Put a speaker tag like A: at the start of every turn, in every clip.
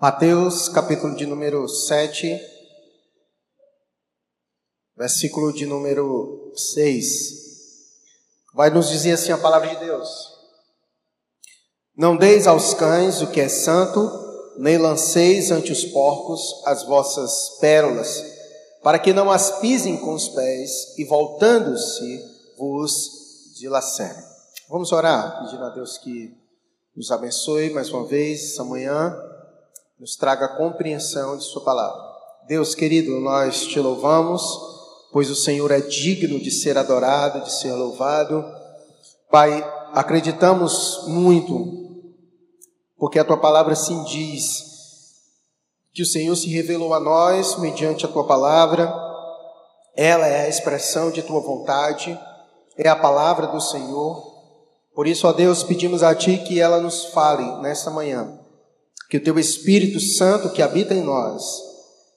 A: Mateus, capítulo de número 7, versículo de número 6. Vai nos dizer assim a palavra de Deus: Não deis aos cães o que é santo, nem lanceis ante os porcos as vossas pérolas, para que não as pisem com os pés e voltando-se vos dilacerem. Vamos orar, pedindo a Deus que nos abençoe mais uma vez essa manhã nos traga a compreensão de Sua palavra. Deus querido, nós te louvamos, pois o Senhor é digno de ser adorado, de ser louvado. Pai, acreditamos muito, porque a Tua palavra sim diz que o Senhor se revelou a nós mediante a Tua palavra, ela é a expressão de Tua vontade, é a palavra do Senhor. Por isso, ó Deus, pedimos a Ti que ela nos fale nesta manhã que o teu Espírito Santo que habita em nós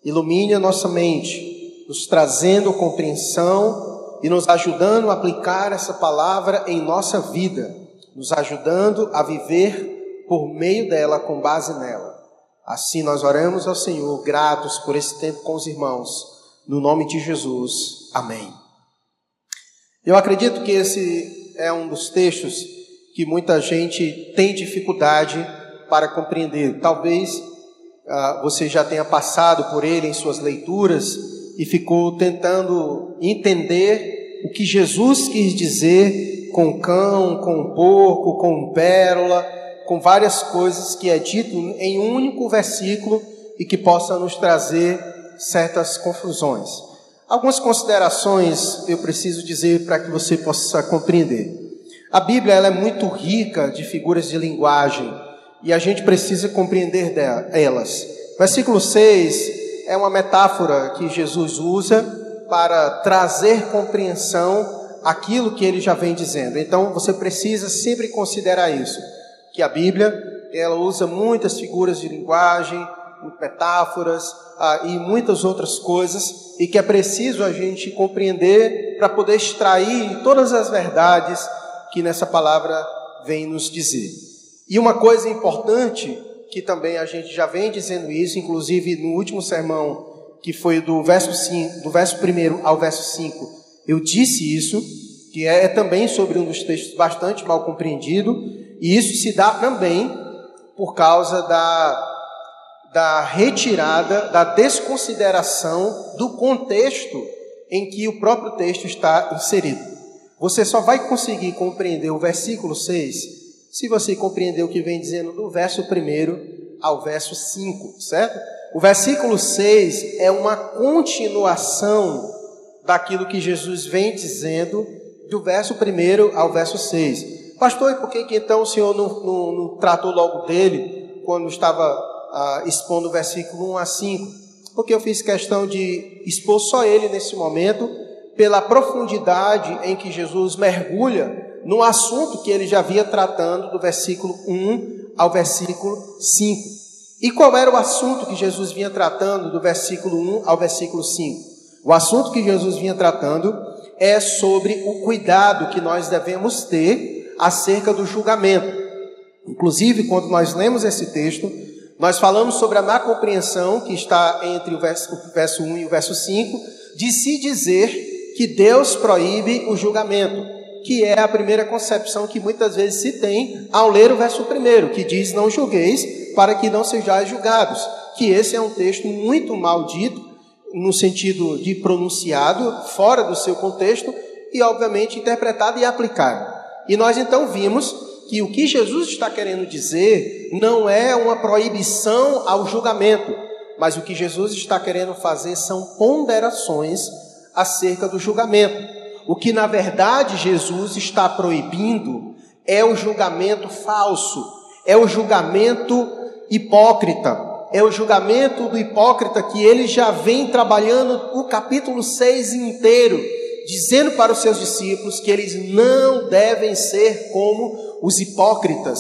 A: ilumine a nossa mente, nos trazendo compreensão e nos ajudando a aplicar essa palavra em nossa vida, nos ajudando a viver por meio dela, com base nela. Assim nós oramos ao Senhor, gratos por esse tempo com os irmãos, no nome de Jesus. Amém. Eu acredito que esse é um dos textos que muita gente tem dificuldade para compreender. Talvez ah, você já tenha passado por ele em suas leituras e ficou tentando entender o que Jesus quis dizer com cão, com porco, com pérola, com várias coisas que é dito em um único versículo e que possa nos trazer certas confusões. Algumas considerações eu preciso dizer para que você possa compreender. A Bíblia ela é muito rica de figuras de linguagem e a gente precisa compreender elas. Versículo 6 é uma metáfora que Jesus usa para trazer compreensão àquilo que ele já vem dizendo. Então você precisa sempre considerar isso, que a Bíblia ela usa muitas figuras de linguagem, metáforas ah, e muitas outras coisas e que é preciso a gente compreender para poder extrair todas as verdades que nessa palavra vem nos dizer. E uma coisa importante, que também a gente já vem dizendo isso, inclusive no último sermão, que foi do verso, 5, do verso 1 ao verso 5, eu disse isso, que é, é também sobre um dos textos bastante mal compreendido, e isso se dá também por causa da, da retirada, da desconsideração do contexto em que o próprio texto está inserido. Você só vai conseguir compreender o versículo 6 se você compreender o que vem dizendo do verso 1 ao verso 5, certo? O versículo 6 é uma continuação daquilo que Jesus vem dizendo do verso 1 ao verso 6. Pastor, e por que, que então o Senhor não, não, não tratou logo dele quando estava ah, expondo o versículo 1 a 5? Porque eu fiz questão de expor só ele nesse momento, pela profundidade em que Jesus mergulha no assunto que ele já havia tratando do versículo 1 ao versículo 5. E qual era o assunto que Jesus vinha tratando do versículo 1 ao versículo 5? O assunto que Jesus vinha tratando é sobre o cuidado que nós devemos ter acerca do julgamento. Inclusive, quando nós lemos esse texto, nós falamos sobre a má compreensão que está entre o verso, o verso 1 e o verso 5, de se dizer que Deus proíbe o julgamento que é a primeira concepção que muitas vezes se tem ao ler o verso primeiro, que diz: Não julgueis, para que não sejais julgados. Que esse é um texto muito maldito, no sentido de pronunciado, fora do seu contexto, e obviamente interpretado e aplicado. E nós então vimos que o que Jesus está querendo dizer não é uma proibição ao julgamento, mas o que Jesus está querendo fazer são ponderações acerca do julgamento. O que na verdade Jesus está proibindo é o julgamento falso, é o julgamento hipócrita, é o julgamento do hipócrita que ele já vem trabalhando o capítulo 6 inteiro, dizendo para os seus discípulos que eles não devem ser como os hipócritas,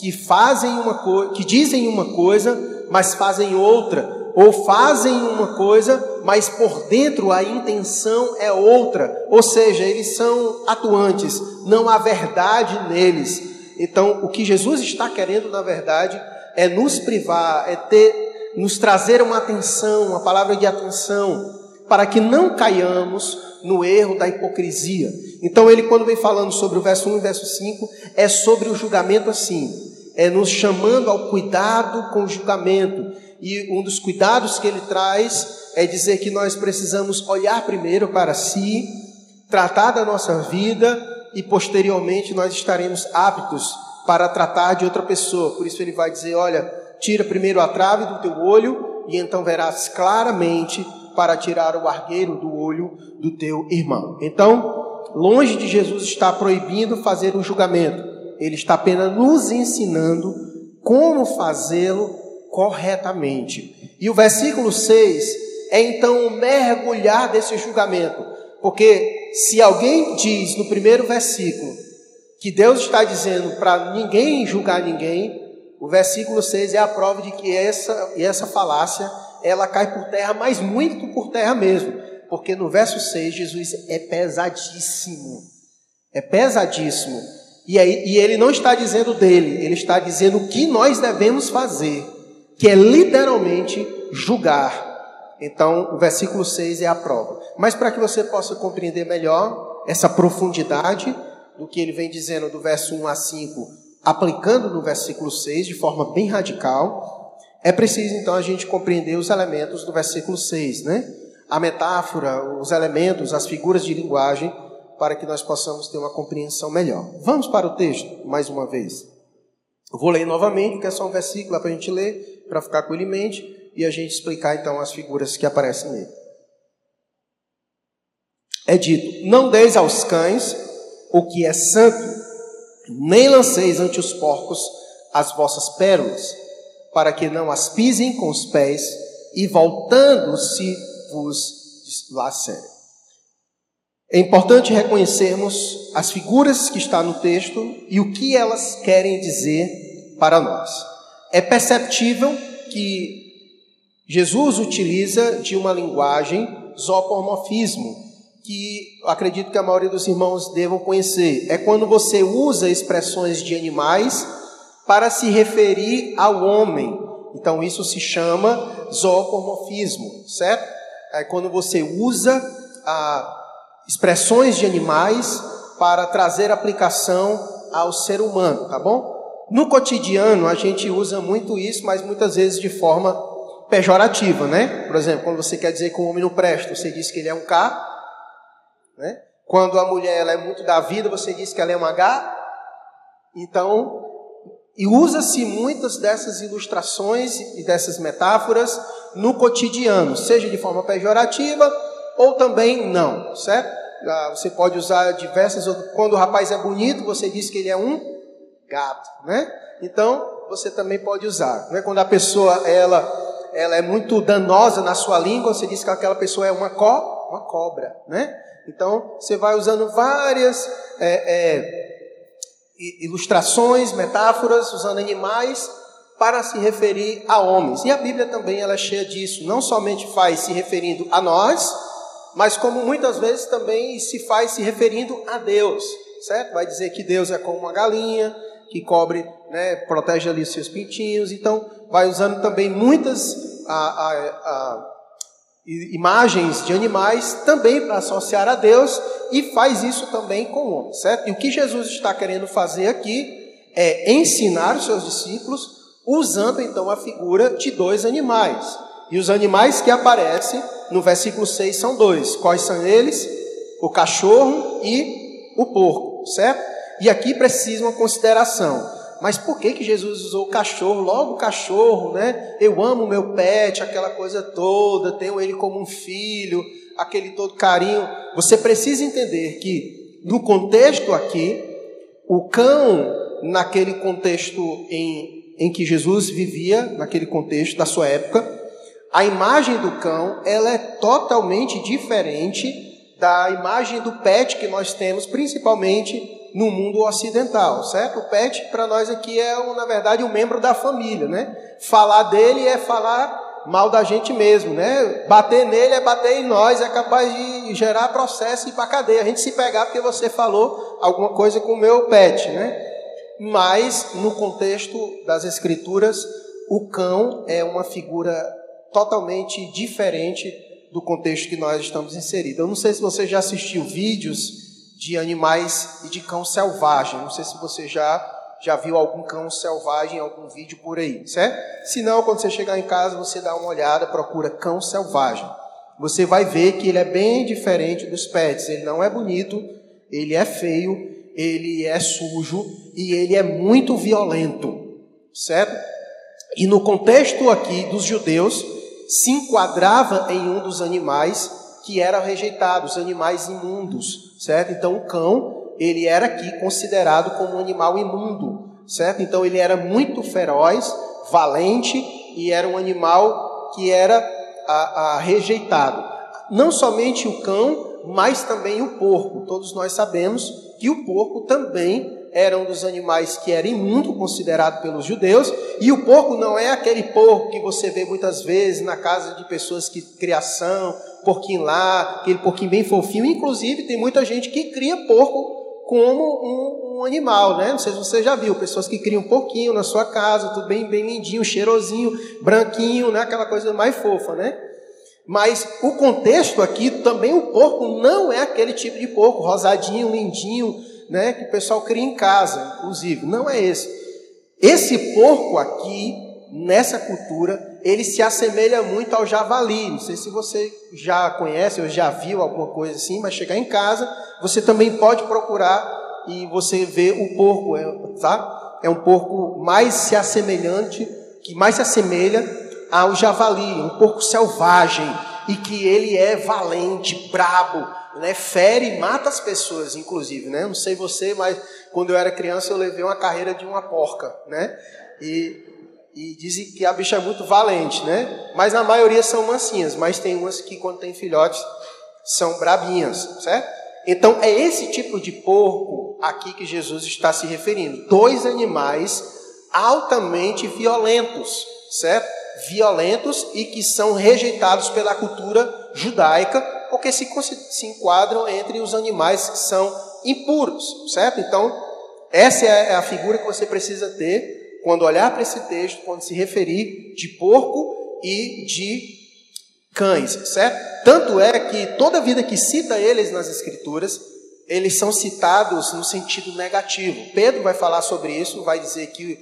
A: que fazem uma coisa, que dizem uma coisa, mas fazem outra, ou fazem uma coisa, mas por dentro a intenção é outra, ou seja, eles são atuantes, não há verdade neles. Então, o que Jesus está querendo, na verdade, é nos privar, é ter, nos trazer uma atenção, uma palavra de atenção, para que não caiamos no erro da hipocrisia. Então ele quando vem falando sobre o verso 1 e verso 5, é sobre o julgamento assim, é nos chamando ao cuidado com o julgamento. E um dos cuidados que ele traz é dizer que nós precisamos olhar primeiro para si, tratar da nossa vida e posteriormente nós estaremos aptos para tratar de outra pessoa. Por isso ele vai dizer: olha, tira primeiro a trave do teu olho e então verás claramente para tirar o argueiro do olho do teu irmão. Então, longe de Jesus estar proibindo fazer um julgamento, ele está apenas nos ensinando como fazê-lo corretamente. E o versículo 6 é então mergulhar desse julgamento, porque se alguém diz no primeiro versículo que Deus está dizendo para ninguém julgar ninguém, o versículo 6 é a prova de que essa, essa falácia ela cai por terra, mas muito por terra mesmo. Porque no verso 6, Jesus é pesadíssimo. É pesadíssimo. E, aí, e ele não está dizendo dele, ele está dizendo o que nós devemos fazer, que é literalmente julgar. Então, o versículo 6 é a prova. Mas para que você possa compreender melhor essa profundidade do que ele vem dizendo do verso 1 a 5, aplicando no versículo 6 de forma bem radical, é preciso então a gente compreender os elementos do versículo 6, né? A metáfora, os elementos, as figuras de linguagem, para que nós possamos ter uma compreensão melhor. Vamos para o texto, mais uma vez. Vou ler novamente, que é só um versículo para a gente ler, para ficar com ele em mente, e a gente explicar então as figuras que aparecem nele. É dito: Não deis aos cães o que é santo, nem lanceis ante os porcos as vossas pérolas para que não as pisem com os pés e voltando-se vos lacerem. É importante reconhecermos as figuras que está no texto e o que elas querem dizer para nós. É perceptível que Jesus utiliza de uma linguagem zoopomorfismo, que acredito que a maioria dos irmãos devam conhecer. É quando você usa expressões de animais para se referir ao homem. Então isso se chama zoomorfismo, certo? É quando você usa ah, expressões de animais para trazer aplicação ao ser humano, tá bom? No cotidiano a gente usa muito isso, mas muitas vezes de forma pejorativa, né? Por exemplo, quando você quer dizer que um homem não presta, você diz que ele é um K, né? Quando a mulher ela é muito da vida, você diz que ela é um H. Então, e usa-se muitas dessas ilustrações e dessas metáforas no cotidiano, seja de forma pejorativa ou também não, certo? Ah, você pode usar diversas. Quando o rapaz é bonito, você diz que ele é um gato, né? Então você também pode usar. Né? Quando a pessoa ela, ela é muito danosa na sua língua, você diz que aquela pessoa é uma co, uma cobra, né? Então você vai usando várias é, é, ilustrações, metáforas, usando animais para se referir a homens. E a Bíblia também ela é cheia disso, não somente faz se referindo a nós, mas como muitas vezes também se faz se referindo a Deus, certo? Vai dizer que Deus é como uma galinha que cobre, né, protege ali os seus pintinhos. Então, vai usando também muitas a, a, a imagens de animais também para associar a Deus e faz isso também com o homem, certo? E o que Jesus está querendo fazer aqui é ensinar os seus discípulos usando então a figura de dois animais. E os animais que aparecem no versículo 6 são dois. Quais são eles? O cachorro e o porco, certo? E aqui precisa uma consideração. Mas por que, que Jesus usou o cachorro? Logo cachorro, né? Eu amo meu pet, aquela coisa toda, tenho ele como um filho, aquele todo carinho. Você precisa entender que, no contexto aqui, o cão, naquele contexto em, em que Jesus vivia, naquele contexto da sua época, a imagem do cão ela é totalmente diferente da imagem do pet que nós temos, principalmente no mundo ocidental, certo? O pet para nós aqui é, na verdade, um membro da família, né? Falar dele é falar mal da gente mesmo, né? Bater nele é bater em nós, é capaz de gerar processo e para cadeia. A gente se pegar porque você falou alguma coisa com o meu pet, né? Mas no contexto das escrituras, o cão é uma figura totalmente diferente do contexto que nós estamos inseridos. Eu não sei se você já assistiu vídeos de animais e de cão selvagem. Não sei se você já já viu algum cão selvagem, algum vídeo por aí, certo? Se não, quando você chegar em casa, você dá uma olhada, procura cão selvagem. Você vai ver que ele é bem diferente dos pets. Ele não é bonito, ele é feio, ele é sujo e ele é muito violento, certo? E no contexto aqui dos judeus, se enquadrava em um dos animais que eram rejeitados, animais imundos, certo? Então o cão, ele era aqui considerado como um animal imundo, certo? Então ele era muito feroz, valente e era um animal que era a, a rejeitado. Não somente o cão, mas também o porco. Todos nós sabemos que o porco também era um dos animais que era imundo, considerado pelos judeus, e o porco não é aquele porco que você vê muitas vezes na casa de pessoas que criação, porquinho lá, aquele porquinho bem fofinho. Inclusive, tem muita gente que cria porco como um, um, animal, né? Não sei se você já viu, pessoas que criam porquinho na sua casa, tudo bem, bem lindinho, cheirosinho, branquinho, né? Aquela coisa mais fofa, né? Mas o contexto aqui também o porco não é aquele tipo de porco rosadinho, lindinho, né, que o pessoal cria em casa, inclusive. Não é esse. Esse porco aqui, nessa cultura, ele se assemelha muito ao javali. Não sei se você já conhece ou já viu alguma coisa assim, mas chegar em casa, você também pode procurar e você vê o porco, é, tá? É um porco mais se assemelhante, que mais se assemelha ao javali, um porco selvagem e que ele é valente, brabo, né, fere e mata as pessoas, inclusive, né? Não sei você, mas quando eu era criança eu levei uma carreira de uma porca, né? E, e dizem que a bicha é muito valente, né? Mas a maioria são mansinhas, mas tem umas que quando tem filhotes são brabinhas, certo? Então é esse tipo de porco aqui que Jesus está se referindo. Dois animais altamente violentos, certo? Violentos e que são rejeitados pela cultura judaica porque se, se enquadram entre os animais que são impuros, certo? Então, essa é a figura que você precisa ter quando olhar para esse texto, quando se referir de porco e de cães, certo? Tanto é que toda vida que cita eles nas Escrituras, eles são citados no sentido negativo. Pedro vai falar sobre isso, vai dizer que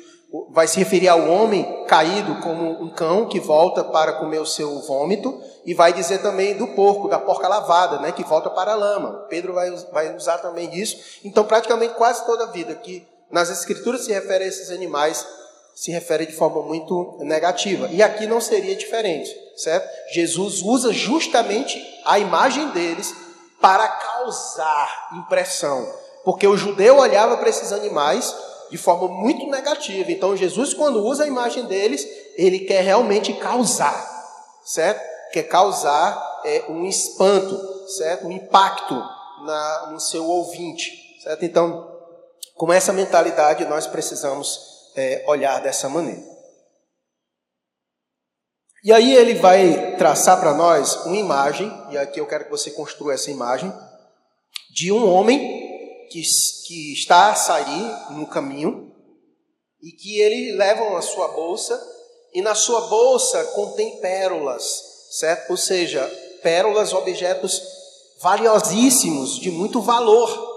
A: vai se referir ao homem caído como um cão que volta para comer o seu vômito, e vai dizer também do porco, da porca lavada, né, que volta para a lama. Pedro vai, vai usar também disso. Então, praticamente quase toda a vida que nas Escrituras se refere a esses animais, se refere de forma muito negativa. E aqui não seria diferente, certo? Jesus usa justamente a imagem deles para causar impressão. Porque o judeu olhava para esses animais de forma muito negativa. Então, Jesus, quando usa a imagem deles, ele quer realmente causar, certo? quer causar é, um espanto, certo? Um impacto na, no seu ouvinte, certo? Então, com essa mentalidade, nós precisamos é, olhar dessa maneira. E aí ele vai traçar para nós uma imagem, e aqui eu quero que você construa essa imagem, de um homem que, que está a sair no caminho e que ele leva a sua bolsa, e na sua bolsa contém pérolas certo? Ou seja, pérolas, objetos valiosíssimos, de muito valor.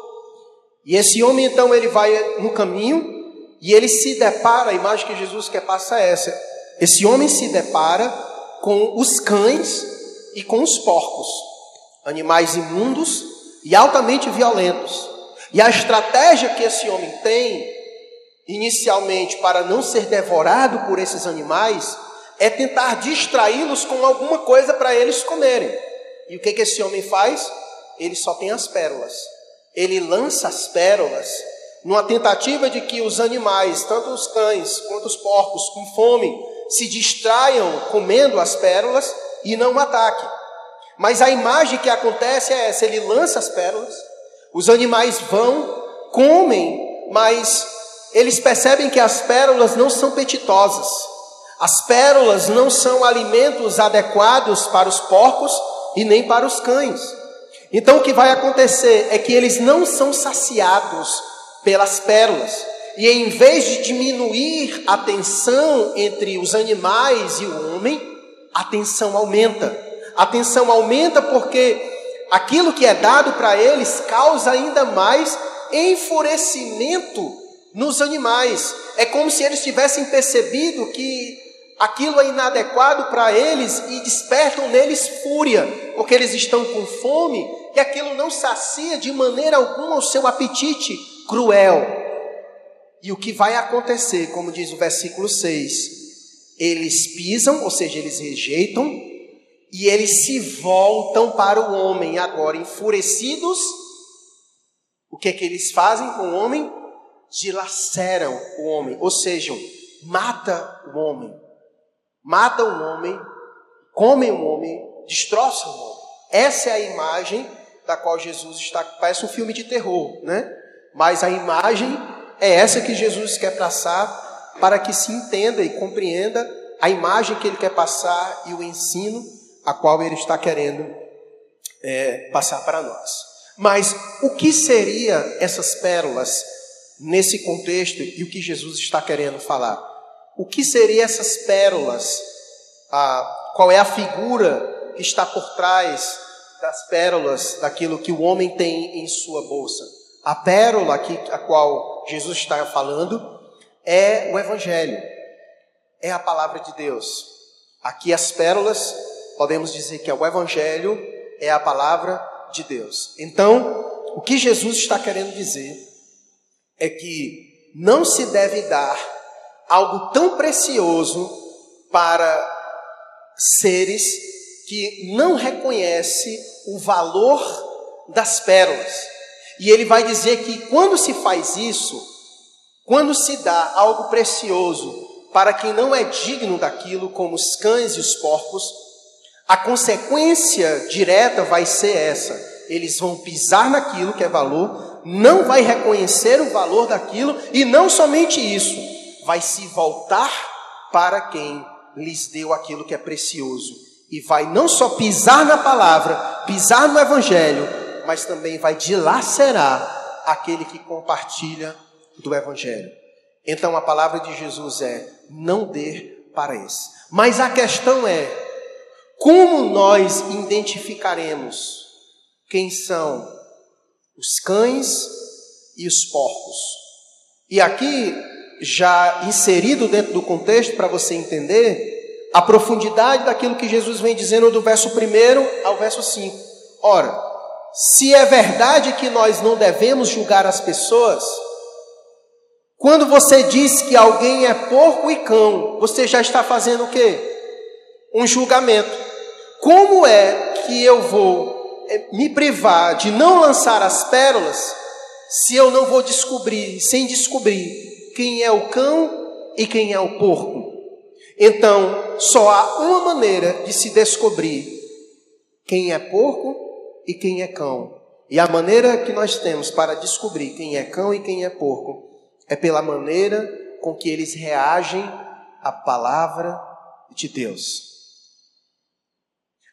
A: E esse homem então ele vai no caminho e ele se depara, a imagem que Jesus quer passar é essa. Esse homem se depara com os cães e com os porcos, animais imundos e altamente violentos. E a estratégia que esse homem tem, inicialmente, para não ser devorado por esses animais, é tentar distraí-los com alguma coisa para eles comerem. E o que, que esse homem faz? Ele só tem as pérolas. Ele lança as pérolas numa tentativa de que os animais, tanto os cães quanto os porcos, com fome, se distraiam comendo as pérolas e não ataquem. Mas a imagem que acontece é essa: ele lança as pérolas, os animais vão, comem, mas eles percebem que as pérolas não são petitosas. As pérolas não são alimentos adequados para os porcos e nem para os cães. Então o que vai acontecer é que eles não são saciados pelas pérolas. E em vez de diminuir a tensão entre os animais e o homem, a tensão aumenta. A tensão aumenta porque aquilo que é dado para eles causa ainda mais enfurecimento nos animais. É como se eles tivessem percebido que aquilo é inadequado para eles e despertam neles fúria, porque eles estão com fome e aquilo não sacia de maneira alguma o seu apetite cruel. E o que vai acontecer, como diz o versículo 6, eles pisam, ou seja, eles rejeitam, e eles se voltam para o homem agora enfurecidos. O que é que eles fazem com o homem? Dilaceram o homem, ou seja, mata o homem. Mata o homem, comem o homem, destroçam o homem. Essa é a imagem da qual Jesus está, parece um filme de terror, né? Mas a imagem é essa que Jesus quer passar para que se entenda e compreenda a imagem que ele quer passar e o ensino a qual ele está querendo é, passar para nós. Mas o que seria essas pérolas nesse contexto e o que Jesus está querendo falar? O que seria essas pérolas? Ah, qual é a figura que está por trás das pérolas daquilo que o homem tem em sua bolsa? A pérola aqui, a qual Jesus está falando é o Evangelho, é a palavra de Deus. Aqui as pérolas, podemos dizer que é o Evangelho, é a palavra de Deus. Então, o que Jesus está querendo dizer é que não se deve dar algo tão precioso para seres que não reconhecem o valor das pérolas. E ele vai dizer que quando se faz isso, quando se dá algo precioso para quem não é digno daquilo, como os cães e os porcos, a consequência direta vai ser essa: eles vão pisar naquilo que é valor, não vai reconhecer o valor daquilo, e não somente isso, vai se voltar para quem lhes deu aquilo que é precioso, e vai não só pisar na palavra, pisar no evangelho, mas também vai dilacerar aquele que compartilha do Evangelho. Então a palavra de Jesus é: não dê para esse. Mas a questão é: como nós identificaremos quem são os cães e os porcos? E aqui, já inserido dentro do contexto, para você entender a profundidade daquilo que Jesus vem dizendo do verso 1 ao verso 5. Ora, se é verdade que nós não devemos julgar as pessoas, quando você diz que alguém é porco e cão, você já está fazendo o quê? Um julgamento. Como é que eu vou eh, me privar de não lançar as pérolas se eu não vou descobrir, sem descobrir quem é o cão e quem é o porco? Então, só há uma maneira de se descobrir quem é porco e quem é cão. E a maneira que nós temos para descobrir quem é cão e quem é porco é pela maneira com que eles reagem à palavra de Deus.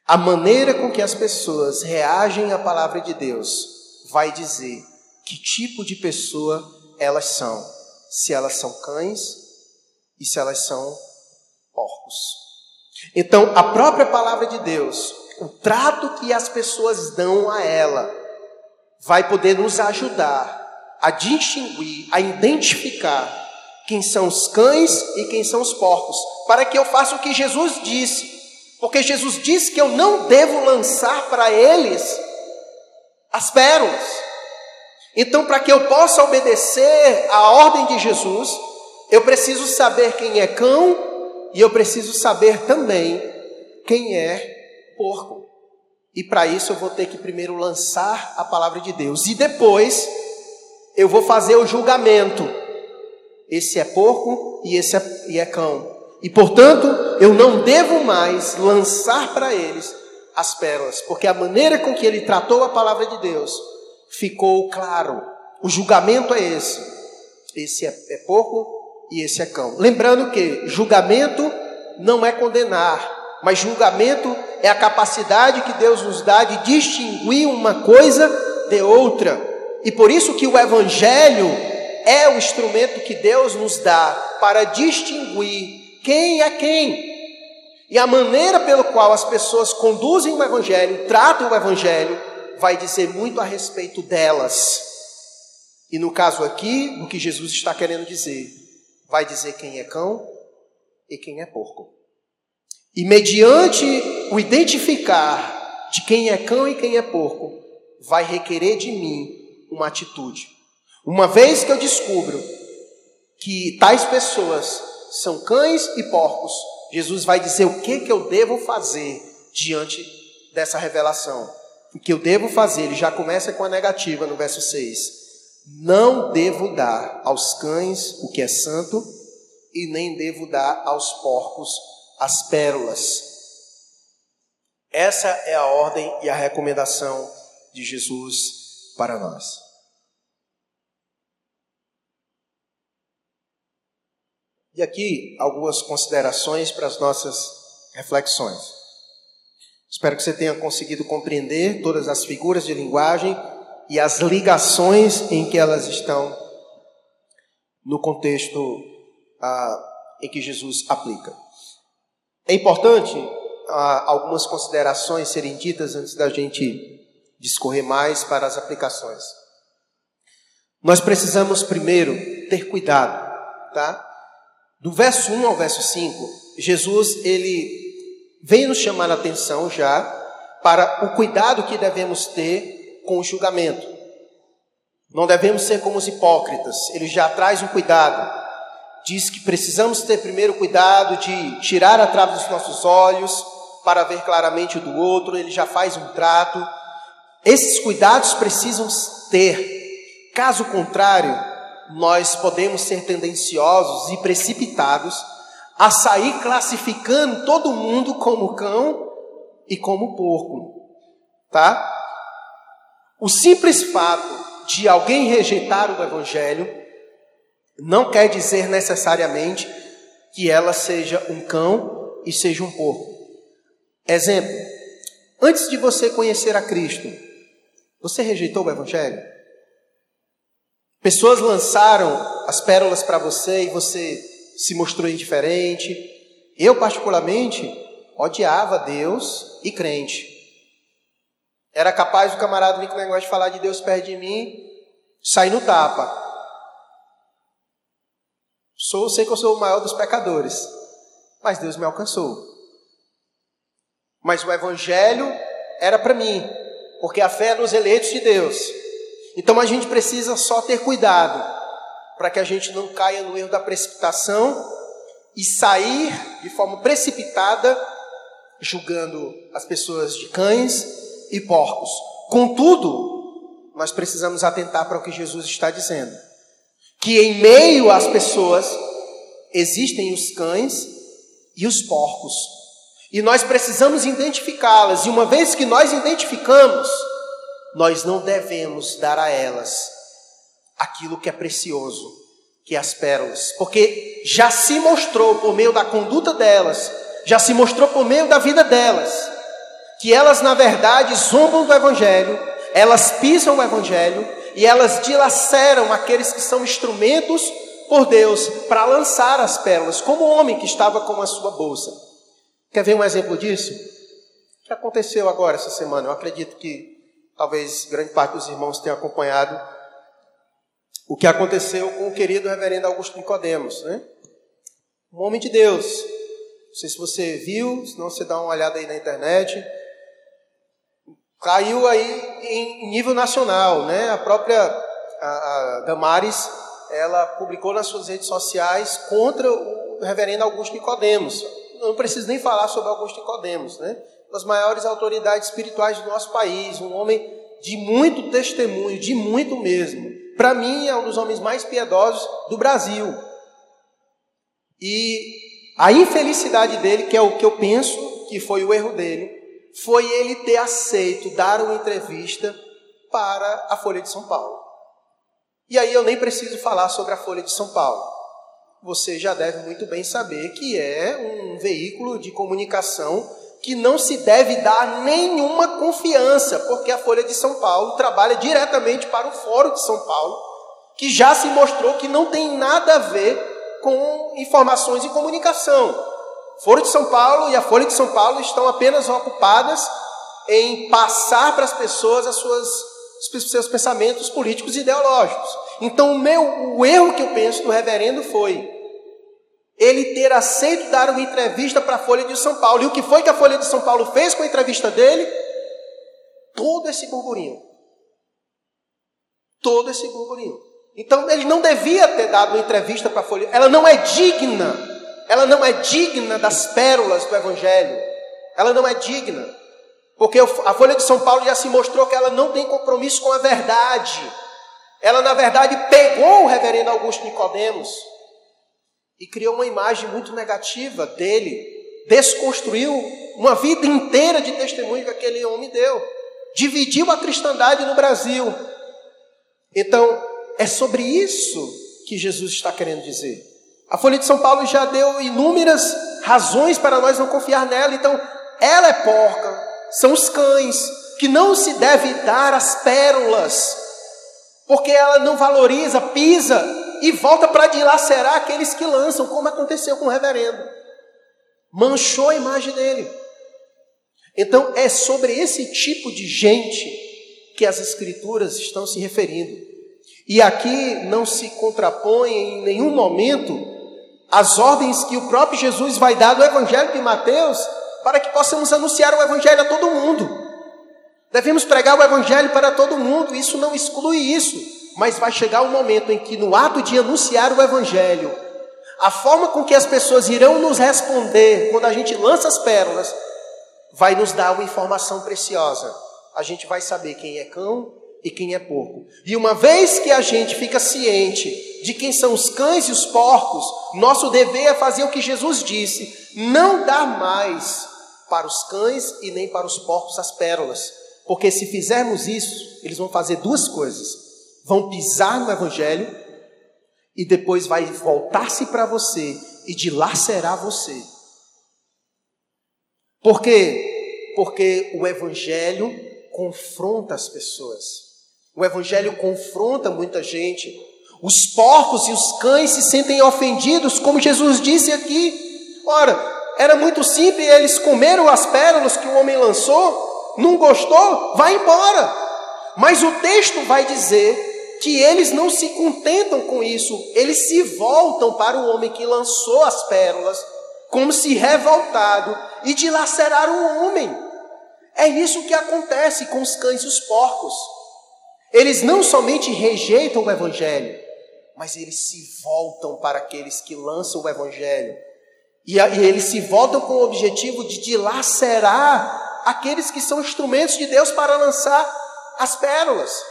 A: A maneira com que as pessoas reagem à palavra de Deus vai dizer que tipo de pessoa elas são. Se elas são cães e se elas são porcos. Então, a própria palavra de Deus, o trato que as pessoas dão a ela, vai poder nos ajudar a distinguir, a identificar quem são os cães e quem são os porcos, para que eu faça o que Jesus disse. Porque Jesus disse que eu não devo lançar para eles as pérolas. Então, para que eu possa obedecer à ordem de Jesus, eu preciso saber quem é cão e eu preciso saber também quem é porco. E para isso eu vou ter que primeiro lançar a palavra de Deus e depois eu vou fazer o julgamento. Esse é porco e esse é, e é cão. E portanto, eu não devo mais lançar para eles as pérolas, porque a maneira com que ele tratou a palavra de Deus ficou claro. O julgamento é esse. Esse é, é porco e esse é cão. Lembrando que julgamento não é condenar, mas julgamento é a capacidade que Deus nos dá de distinguir uma coisa de outra. E por isso que o evangelho é o instrumento que Deus nos dá para distinguir quem é quem. E a maneira pelo qual as pessoas conduzem o Evangelho, tratam o Evangelho, vai dizer muito a respeito delas. E no caso aqui, o que Jesus está querendo dizer, vai dizer quem é cão e quem é porco. E mediante o identificar de quem é cão e quem é porco, vai requerer de mim uma atitude. Uma vez que eu descubro que tais pessoas são cães e porcos, Jesus vai dizer o que, que eu devo fazer diante dessa revelação. O que eu devo fazer, ele já começa com a negativa no verso 6. Não devo dar aos cães o que é santo, e nem devo dar aos porcos as pérolas. Essa é a ordem e a recomendação de Jesus para nós. E aqui algumas considerações para as nossas reflexões. Espero que você tenha conseguido compreender todas as figuras de linguagem e as ligações em que elas estão no contexto ah, em que Jesus aplica. É importante ah, algumas considerações serem ditas antes da gente discorrer mais para as aplicações. Nós precisamos primeiro ter cuidado, tá? Do verso 1 ao verso 5, Jesus ele vem nos chamar a atenção já para o cuidado que devemos ter com o julgamento. Não devemos ser como os hipócritas. Ele já traz um cuidado. Diz que precisamos ter primeiro cuidado de tirar a trave dos nossos olhos para ver claramente o do outro. Ele já faz um trato esses cuidados precisam ter. Caso contrário, nós podemos ser tendenciosos e precipitados a sair classificando todo mundo como cão e como porco, tá? O simples fato de alguém rejeitar o evangelho não quer dizer necessariamente que ela seja um cão e seja um porco. Exemplo: antes de você conhecer a Cristo, você rejeitou o Evangelho? Pessoas lançaram as pérolas para você e você se mostrou indiferente. Eu, particularmente, odiava Deus e crente. Era capaz do camarada vir com o negócio de falar de Deus perto de mim, sair no tapa. Sou, sei que eu sou o maior dos pecadores, mas Deus me alcançou. Mas o Evangelho era para mim, porque a fé é nos eleitos de Deus. Então a gente precisa só ter cuidado para que a gente não caia no erro da precipitação e sair de forma precipitada julgando as pessoas de cães e porcos. Contudo, nós precisamos atentar para o que Jesus está dizendo: que em meio às pessoas existem os cães e os porcos. E nós precisamos identificá-las, e uma vez que nós identificamos, nós não devemos dar a elas aquilo que é precioso, que é as pérolas, porque já se mostrou por meio da conduta delas, já se mostrou por meio da vida delas, que elas na verdade zombam do Evangelho, elas pisam o Evangelho e elas dilaceram aqueles que são instrumentos por Deus para lançar as pérolas, como o homem que estava com a sua bolsa. Quer ver um exemplo disso? O que aconteceu agora essa semana? Eu acredito que talvez grande parte dos irmãos tenha acompanhado o que aconteceu com o querido reverendo Augusto Nicodemos, né? Um homem de Deus. Não sei se você viu, se não você dá uma olhada aí na internet. Caiu aí em nível nacional, né? A própria a, a Damares, ela publicou nas suas redes sociais contra o reverendo Augusto Nicodemos não preciso nem falar sobre Augusto Nicodemos, né? Das maiores autoridades espirituais do nosso país, um homem de muito testemunho, de muito mesmo. Para mim, é um dos homens mais piedosos do Brasil. E a infelicidade dele, que é o que eu penso que foi o erro dele, foi ele ter aceito dar uma entrevista para a Folha de São Paulo. E aí eu nem preciso falar sobre a Folha de São Paulo você já deve muito bem saber que é um veículo de comunicação que não se deve dar nenhuma confiança, porque a Folha de São Paulo trabalha diretamente para o Fórum de São Paulo, que já se mostrou que não tem nada a ver com informações e comunicação. Foro de São Paulo e a Folha de São Paulo estão apenas ocupadas em passar para as pessoas as suas, os seus pensamentos políticos e ideológicos. Então, o, meu, o erro que eu penso do reverendo foi ele ter aceito dar uma entrevista para a Folha de São Paulo. E o que foi que a Folha de São Paulo fez com a entrevista dele? Todo esse burburinho. Todo esse burburinho. Então, ele não devia ter dado uma entrevista para a Folha. Ela não é digna ela não é digna das pérolas do Evangelho. Ela não é digna. Porque a Folha de São Paulo já se mostrou que ela não tem compromisso com a verdade. Ela, na verdade, pegou o reverendo Augusto Nicodemos e criou uma imagem muito negativa dele, desconstruiu uma vida inteira de testemunho que aquele homem deu, dividiu a cristandade no Brasil. Então, é sobre isso que Jesus está querendo dizer. A Folha de São Paulo já deu inúmeras razões para nós não confiar nela. Então, ela é porca, são os cães, que não se deve dar as pérolas, porque ela não valoriza, pisa e volta para dilacerar aqueles que lançam, como aconteceu com o reverendo. Manchou a imagem dele. Então, é sobre esse tipo de gente que as Escrituras estão se referindo. E aqui não se contrapõe em nenhum momento as ordens que o próprio Jesus vai dar no Evangelho de Mateus para que possamos anunciar o Evangelho a todo mundo. Devemos pregar o Evangelho para todo mundo, isso não exclui isso, mas vai chegar o um momento em que, no ato de anunciar o Evangelho, a forma com que as pessoas irão nos responder quando a gente lança as pérolas, vai nos dar uma informação preciosa. A gente vai saber quem é cão e quem é porco. E uma vez que a gente fica ciente de quem são os cães e os porcos, nosso dever é fazer o que Jesus disse: não dar mais para os cães e nem para os porcos as pérolas. Porque se fizermos isso, eles vão fazer duas coisas: vão pisar no Evangelho e depois vai voltar-se para você e dilacerar você. Por quê? Porque o Evangelho confronta as pessoas. O Evangelho confronta muita gente. Os porcos e os cães se sentem ofendidos, como Jesus disse aqui. Ora, era muito simples, eles comeram as pérolas que o homem lançou, não gostou, vai embora. Mas o texto vai dizer que eles não se contentam com isso, eles se voltam para o homem que lançou as pérolas, como se revoltado, e dilaceraram o homem. É isso que acontece com os cães e os porcos. Eles não somente rejeitam o Evangelho, mas eles se voltam para aqueles que lançam o Evangelho. E, eles se voltam com o objetivo de dilacerar aqueles que são instrumentos de Deus para lançar as pérolas.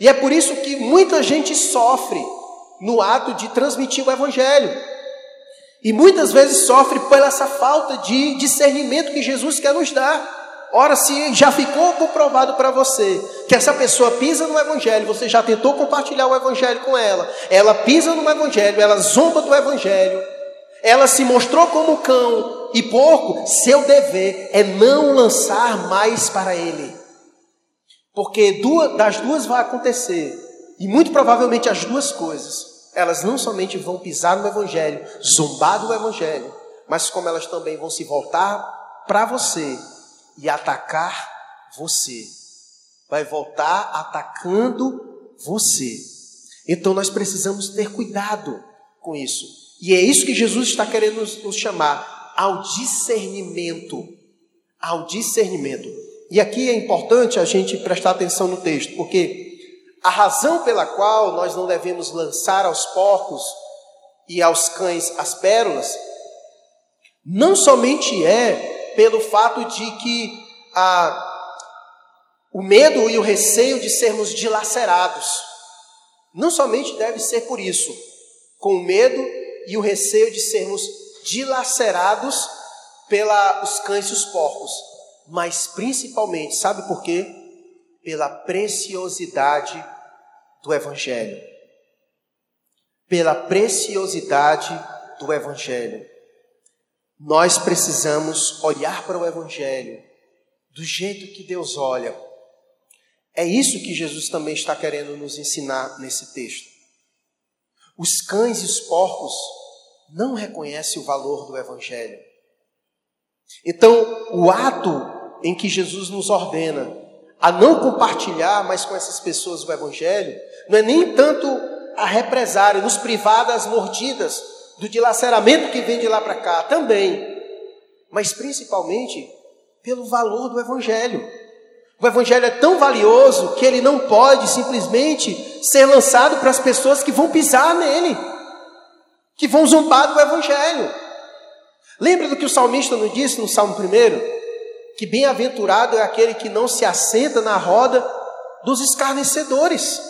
A: E é por isso que muita gente sofre no ato de transmitir o Evangelho. E muitas vezes sofre pela essa falta de discernimento que Jesus quer nos dar. Ora, se já ficou comprovado para você que essa pessoa pisa no Evangelho, você já tentou compartilhar o Evangelho com ela, ela pisa no Evangelho, ela zomba do Evangelho, ela se mostrou como cão e porco, seu dever é não lançar mais para ele. Porque duas, das duas vai acontecer, e muito provavelmente as duas coisas, elas não somente vão pisar no Evangelho, zombar do Evangelho, mas como elas também vão se voltar para você e atacar você. Vai voltar atacando você. Então nós precisamos ter cuidado com isso. E é isso que Jesus está querendo nos, chamar ao discernimento. Ao discernimento. E aqui é importante a gente prestar atenção no texto, porque a razão pela qual nós não devemos lançar aos porcos e aos cães as pérolas, não somente é pelo fato de que a, o medo e o receio de sermos dilacerados. Não somente deve ser por isso, com o medo e o receio de sermos dilacerados pelos cães e os porcos, mas principalmente, sabe por quê? Pela preciosidade do Evangelho. Pela preciosidade do Evangelho. Nós precisamos olhar para o Evangelho do jeito que Deus olha. É isso que Jesus também está querendo nos ensinar nesse texto. Os cães e os porcos não reconhecem o valor do Evangelho. Então, o ato em que Jesus nos ordena a não compartilhar mais com essas pessoas o Evangelho, não é nem tanto a represária, nos privar das mordidas, do dilaceramento que vem de lá para cá, também, mas principalmente pelo valor do Evangelho. O Evangelho é tão valioso que ele não pode simplesmente ser lançado para as pessoas que vão pisar nele, que vão zombar do Evangelho. Lembra do que o salmista nos disse no Salmo 1? Que bem-aventurado é aquele que não se assenta na roda dos escarnecedores.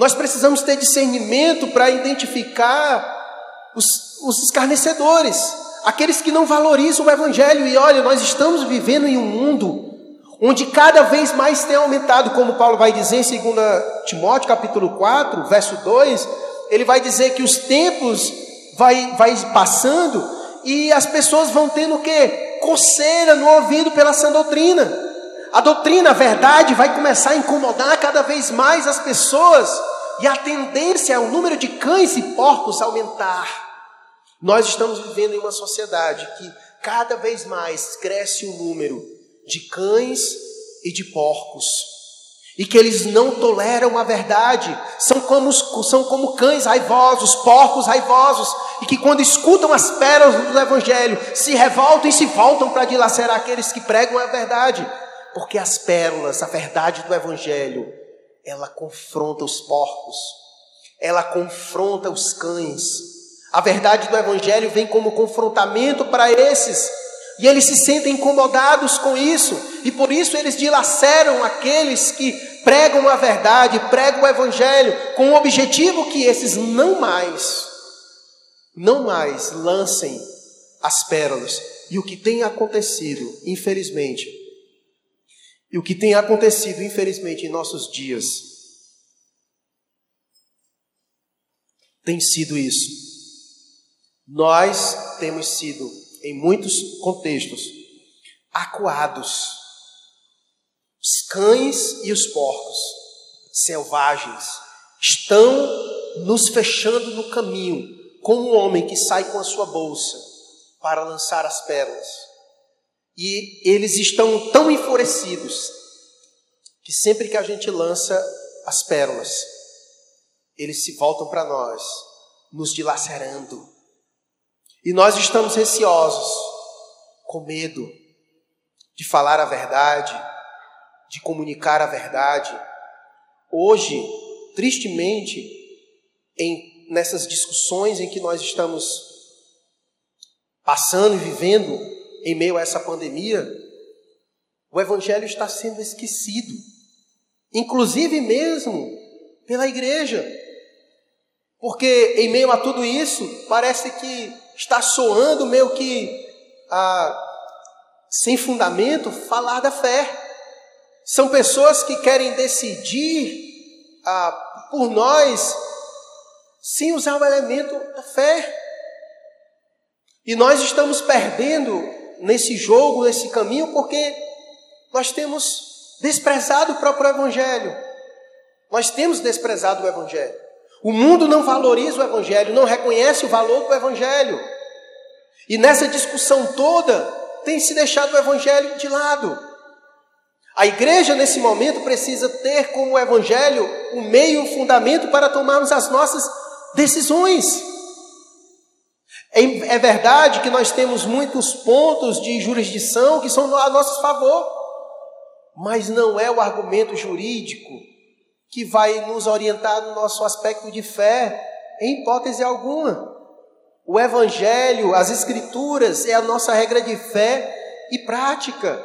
A: Nós precisamos ter discernimento para identificar os, os escarnecedores, aqueles que não valorizam o Evangelho. E olha, nós estamos vivendo em um mundo onde cada vez mais tem aumentado, como Paulo vai dizer em 2 Timóteo capítulo 4, verso 2, ele vai dizer que os tempos vai, vai passando e as pessoas vão tendo o quê? Coceira no ouvido pela sã doutrina. A doutrina, a verdade, vai começar a incomodar cada vez mais as pessoas e a tendência é o número de cães e porcos aumentar. Nós estamos vivendo em uma sociedade que cada vez mais cresce o número de cães e de porcos. E que eles não toleram a verdade, são como, são como cães raivosos, porcos raivosos, e que quando escutam as pérolas do Evangelho, se revoltam e se voltam para dilacerar aqueles que pregam a verdade, porque as pérolas, a verdade do Evangelho, ela confronta os porcos, ela confronta os cães, a verdade do Evangelho vem como confrontamento para esses, e eles se sentem incomodados com isso, e por isso eles dilaceram aqueles que pregam a verdade, pregam o Evangelho, com o objetivo que esses não mais, não mais lancem as pérolas. E o que tem acontecido, infelizmente, e o que tem acontecido, infelizmente, em nossos dias, tem sido isso nós temos sido, em muitos contextos, acuados. Os cães e os porcos selvagens estão nos fechando no caminho, como um homem que sai com a sua bolsa para lançar as pérolas. E eles estão tão enfurecidos que sempre que a gente lança as pérolas, eles se voltam para nós, nos dilacerando, e nós estamos receosos, com medo de falar a verdade, de comunicar a verdade. Hoje, tristemente, em, nessas discussões em que nós estamos passando e vivendo em meio a essa pandemia, o Evangelho está sendo esquecido, inclusive mesmo pela igreja. Porque em meio a tudo isso, parece que está soando meio que ah, sem fundamento falar da fé. São pessoas que querem decidir ah, por nós sem usar o elemento da fé. E nós estamos perdendo nesse jogo, nesse caminho, porque nós temos desprezado o próprio Evangelho. Nós temos desprezado o Evangelho. O mundo não valoriza o Evangelho, não reconhece o valor do Evangelho. E nessa discussão toda, tem se deixado o Evangelho de lado. A igreja, nesse momento, precisa ter como Evangelho o meio, o fundamento para tomarmos as nossas decisões. É, é verdade que nós temos muitos pontos de jurisdição que são a nosso favor, mas não é o argumento jurídico que vai nos orientar no nosso aspecto de fé, em hipótese alguma. O Evangelho, as Escrituras, é a nossa regra de fé e prática.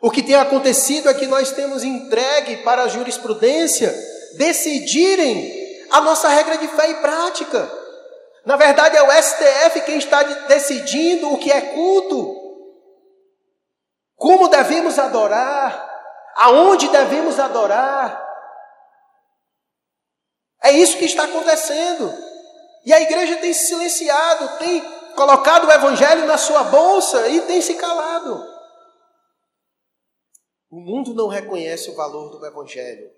A: O que tem acontecido é que nós temos entregue para a jurisprudência decidirem a nossa regra de fé e prática. Na verdade, é o STF quem está decidindo o que é culto, como devemos adorar, aonde devemos adorar, é isso que está acontecendo. E a igreja tem se silenciado, tem colocado o evangelho na sua bolsa e tem se calado. O mundo não reconhece o valor do evangelho.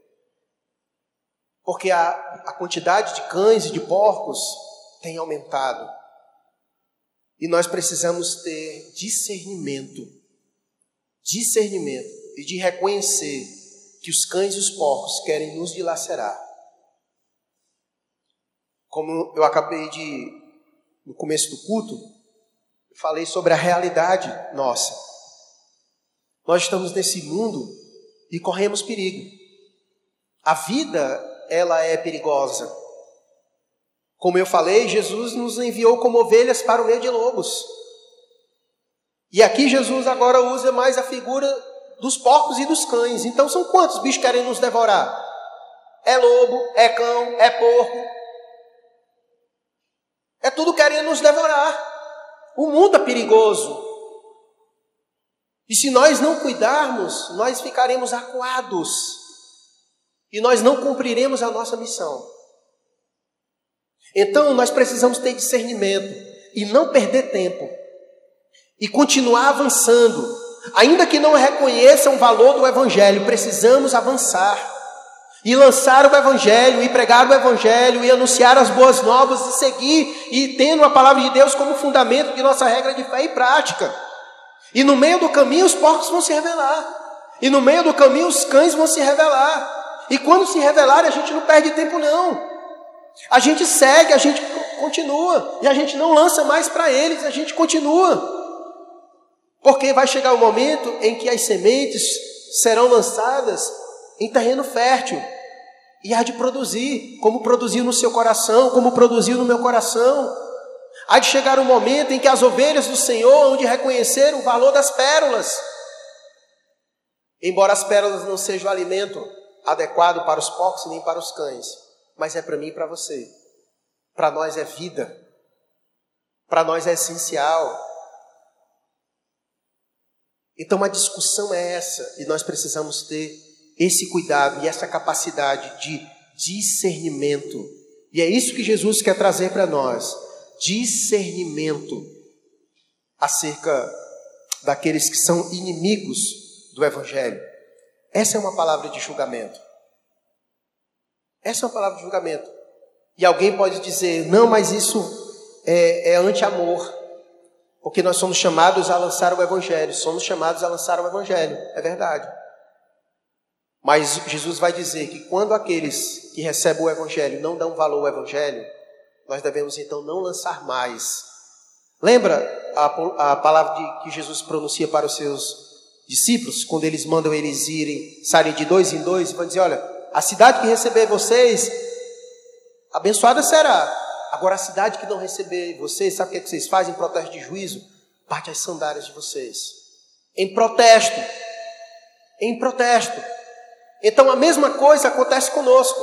A: Porque a, a quantidade de cães e de porcos tem aumentado. E nós precisamos ter discernimento, discernimento e de reconhecer que os cães e os porcos querem nos dilacerar. Como eu acabei de, no começo do culto, falei sobre a realidade nossa. Nós estamos nesse mundo e corremos perigo. A vida, ela é perigosa. Como eu falei, Jesus nos enviou como ovelhas para o meio de lobos. E aqui Jesus agora usa mais a figura dos porcos e dos cães. Então são quantos bichos querem nos devorar? É lobo, é cão, é porco. É tudo querendo nos devorar. O mundo é perigoso. E se nós não cuidarmos, nós ficaremos acuados. E nós não cumpriremos a nossa missão. Então nós precisamos ter discernimento e não perder tempo. E continuar avançando. Ainda que não reconheçam o valor do Evangelho, precisamos avançar. E lançar o Evangelho, e pregar o Evangelho, e anunciar as boas novas, e seguir, e tendo a palavra de Deus como fundamento de nossa regra de fé e prática. E no meio do caminho os porcos vão se revelar. E no meio do caminho os cães vão se revelar. E quando se revelarem, a gente não perde tempo, não. A gente segue, a gente continua. E a gente não lança mais para eles, a gente continua. Porque vai chegar o momento em que as sementes serão lançadas em terreno fértil e há de produzir, como produziu no seu coração, como produziu no meu coração. Há de chegar um momento em que as ovelhas do Senhor hão de reconhecer o valor das pérolas. Embora as pérolas não sejam o alimento adequado para os porcos nem para os cães, mas é para mim e para você. Para nós é vida. Para nós é essencial. Então a discussão é essa, e nós precisamos ter esse cuidado e essa capacidade de discernimento. E é isso que Jesus quer trazer para nós: discernimento acerca daqueles que são inimigos do Evangelho. Essa é uma palavra de julgamento. Essa é uma palavra de julgamento. E alguém pode dizer: não, mas isso é, é anti-amor. Porque nós somos chamados a lançar o Evangelho, somos chamados a lançar o Evangelho, é verdade. Mas Jesus vai dizer que quando aqueles que recebem o Evangelho não dão valor ao Evangelho, nós devemos então não lançar mais. Lembra a, a palavra de, que Jesus pronuncia para os seus discípulos, quando eles mandam eles irem, saírem de dois em dois, e vão dizer: Olha, a cidade que receber vocês, abençoada será. Agora, a cidade que não receber vocês, sabe o que, é que vocês fazem em protesto de juízo? Bate as sandálias de vocês. Em protesto. Em protesto. Então, a mesma coisa acontece conosco.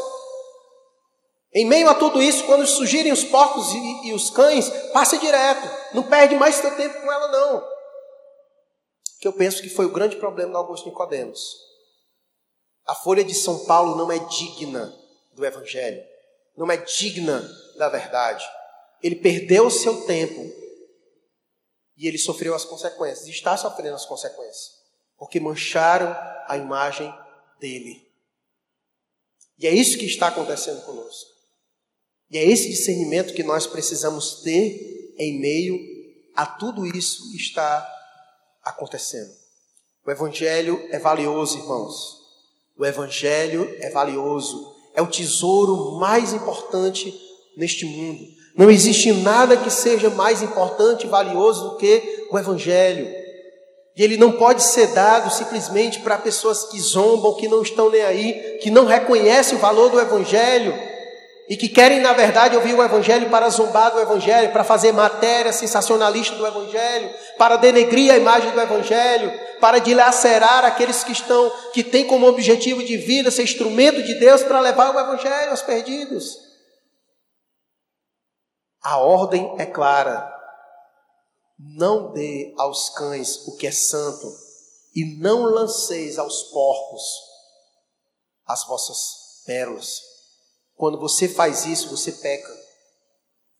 A: Em meio a tudo isso, quando surgirem os porcos e, e os cães, passe direto. Não perde mais seu tempo com ela, não. Que eu penso que foi o grande problema do Augusto Nicodemos. A Folha de São Paulo não é digna do Evangelho. Não é digna da verdade. Ele perdeu o seu tempo e ele sofreu as consequências, está sofrendo as consequências, porque mancharam a imagem dele. E é isso que está acontecendo conosco. E é esse discernimento que nós precisamos ter em meio a tudo isso que está acontecendo. O Evangelho é valioso, irmãos. O Evangelho é valioso. É o tesouro mais importante neste mundo. Não existe nada que seja mais importante e valioso do que o Evangelho. E ele não pode ser dado simplesmente para pessoas que zombam, que não estão nem aí, que não reconhecem o valor do Evangelho e que querem, na verdade, ouvir o Evangelho para zombar do Evangelho, para fazer matéria sensacionalista do Evangelho, para denegrir a imagem do Evangelho, para dilacerar aqueles que estão, que têm como objetivo de vida ser instrumento de Deus para levar o Evangelho aos perdidos. A ordem é clara. Não dê aos cães o que é santo, e não lanceis aos porcos as vossas pérolas. Quando você faz isso, você peca.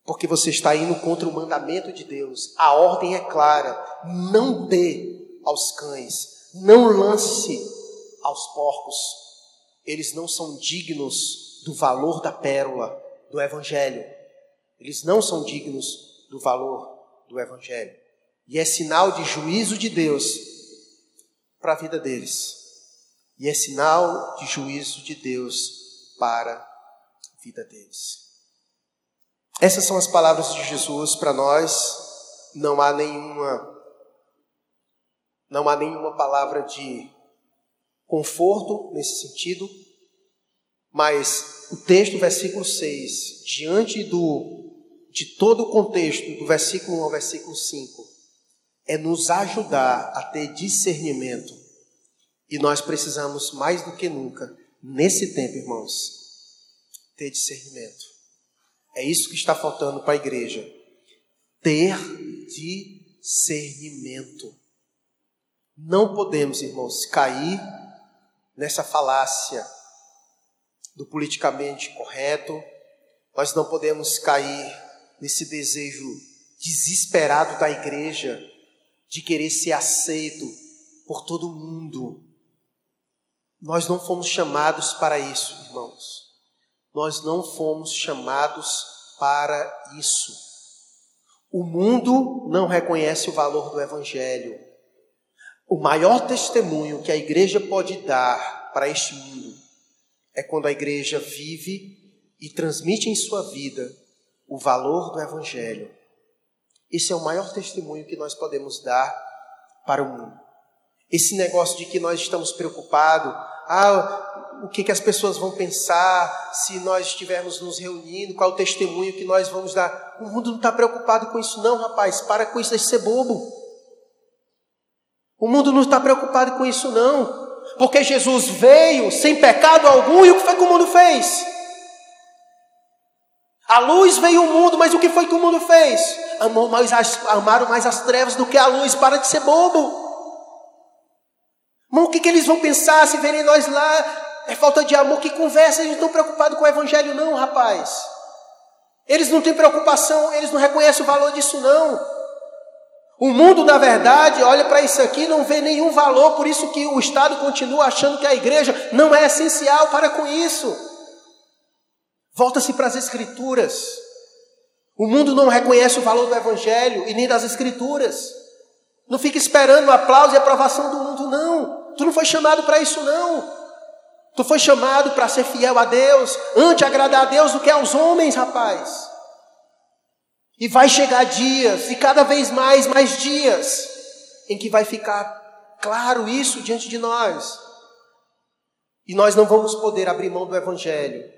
A: Porque você está indo contra o mandamento de Deus. A ordem é clara: não dê aos cães, não lance aos porcos. Eles não são dignos do valor da pérola do Evangelho. Eles não são dignos do valor do Evangelho. E é sinal de juízo de Deus para a vida deles. E é sinal de juízo de Deus para vida deles. Essas são as palavras de Jesus para nós. Não há nenhuma não há nenhuma palavra de conforto nesse sentido, mas o texto, versículo 6, diante do de todo o contexto, do versículo 1 ao versículo 5, é nos ajudar a ter discernimento. E nós precisamos mais do que nunca, nesse tempo, irmãos, ter discernimento. É isso que está faltando para a igreja. Ter discernimento. Não podemos, irmãos, cair nessa falácia do politicamente correto, nós não podemos cair nesse desejo desesperado da igreja de querer ser aceito por todo mundo. Nós não fomos chamados para isso, irmãos. Nós não fomos chamados para isso. O mundo não reconhece o valor do Evangelho. O maior testemunho que a igreja pode dar para este mundo é quando a igreja vive e transmite em sua vida o valor do Evangelho. Esse é o maior testemunho que nós podemos dar para o mundo. Esse negócio de que nós estamos preocupados, ah, o que, que as pessoas vão pensar se nós estivermos nos reunindo, qual o testemunho que nós vamos dar. O mundo não está preocupado com isso, não, rapaz. Para com isso, de ser bobo. O mundo não está preocupado com isso, não. Porque Jesus veio sem pecado algum e o que foi que o mundo fez? A luz veio ao mundo, mas o que foi que o mundo fez? Amou mais as, amaram mais as trevas do que a luz. Para de ser bobo. Irmão, o que, que eles vão pensar se verem nós lá? É falta de amor. Que conversa? Eles não estão preocupados com o evangelho, não, rapaz. Eles não têm preocupação, eles não reconhecem o valor disso, não. O mundo, na verdade, olha para isso aqui não vê nenhum valor, por isso que o Estado continua achando que a igreja não é essencial para com isso. Volta-se para as Escrituras. O mundo não reconhece o valor do Evangelho e nem das Escrituras. Não fica esperando o aplauso e aprovação do mundo, não. Tu não foi chamado para isso, não. Tu foi chamado para ser fiel a Deus, antes agradar a Deus do que aos homens, rapaz. E vai chegar dias, e cada vez mais, mais dias, em que vai ficar claro isso diante de nós. E nós não vamos poder abrir mão do Evangelho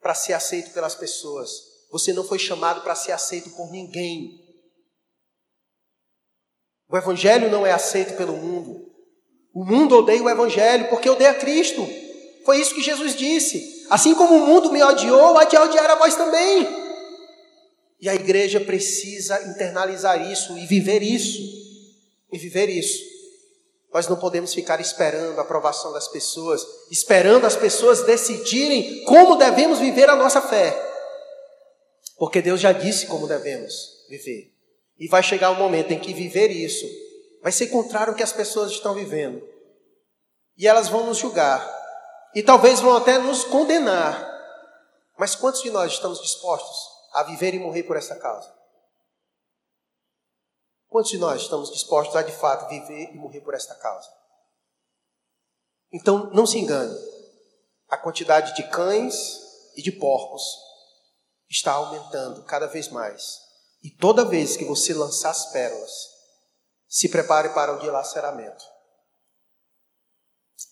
A: para ser aceito pelas pessoas. Você não foi chamado para ser aceito por ninguém. O Evangelho não é aceito pelo mundo. O mundo odeia o Evangelho porque odeia Cristo. Foi isso que Jesus disse. Assim como o mundo me odiou, há de odiar a vós também. E a igreja precisa internalizar isso e viver isso. E viver isso. Nós não podemos ficar esperando a aprovação das pessoas, esperando as pessoas decidirem como devemos viver a nossa fé. Porque Deus já disse como devemos viver. E vai chegar um momento em que viver isso vai ser contrário ao que as pessoas estão vivendo. E elas vão nos julgar. E talvez vão até nos condenar. Mas quantos de nós estamos dispostos a viver e morrer por essa causa? Quantos de nós estamos dispostos a de fato viver e morrer por esta causa? Então, não se engane, a quantidade de cães e de porcos está aumentando cada vez mais. E toda vez que você lançar as pérolas, se prepare para o dilaceramento.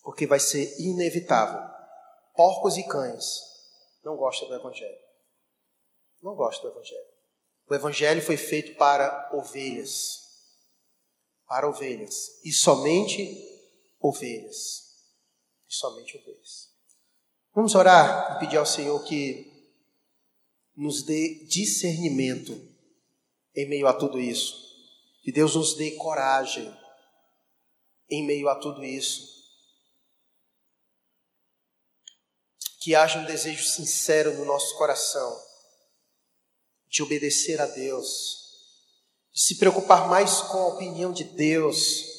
A: Porque vai ser inevitável. Porcos e cães não gostam do Evangelho. Não gosto do Evangelho. O Evangelho foi feito para ovelhas. Para ovelhas. E somente ovelhas. E somente ovelhas. Vamos orar e pedir ao Senhor que nos dê discernimento em meio a tudo isso. Que Deus nos dê coragem em meio a tudo isso. Que haja um desejo sincero no nosso coração de obedecer a Deus, de se preocupar mais com a opinião de Deus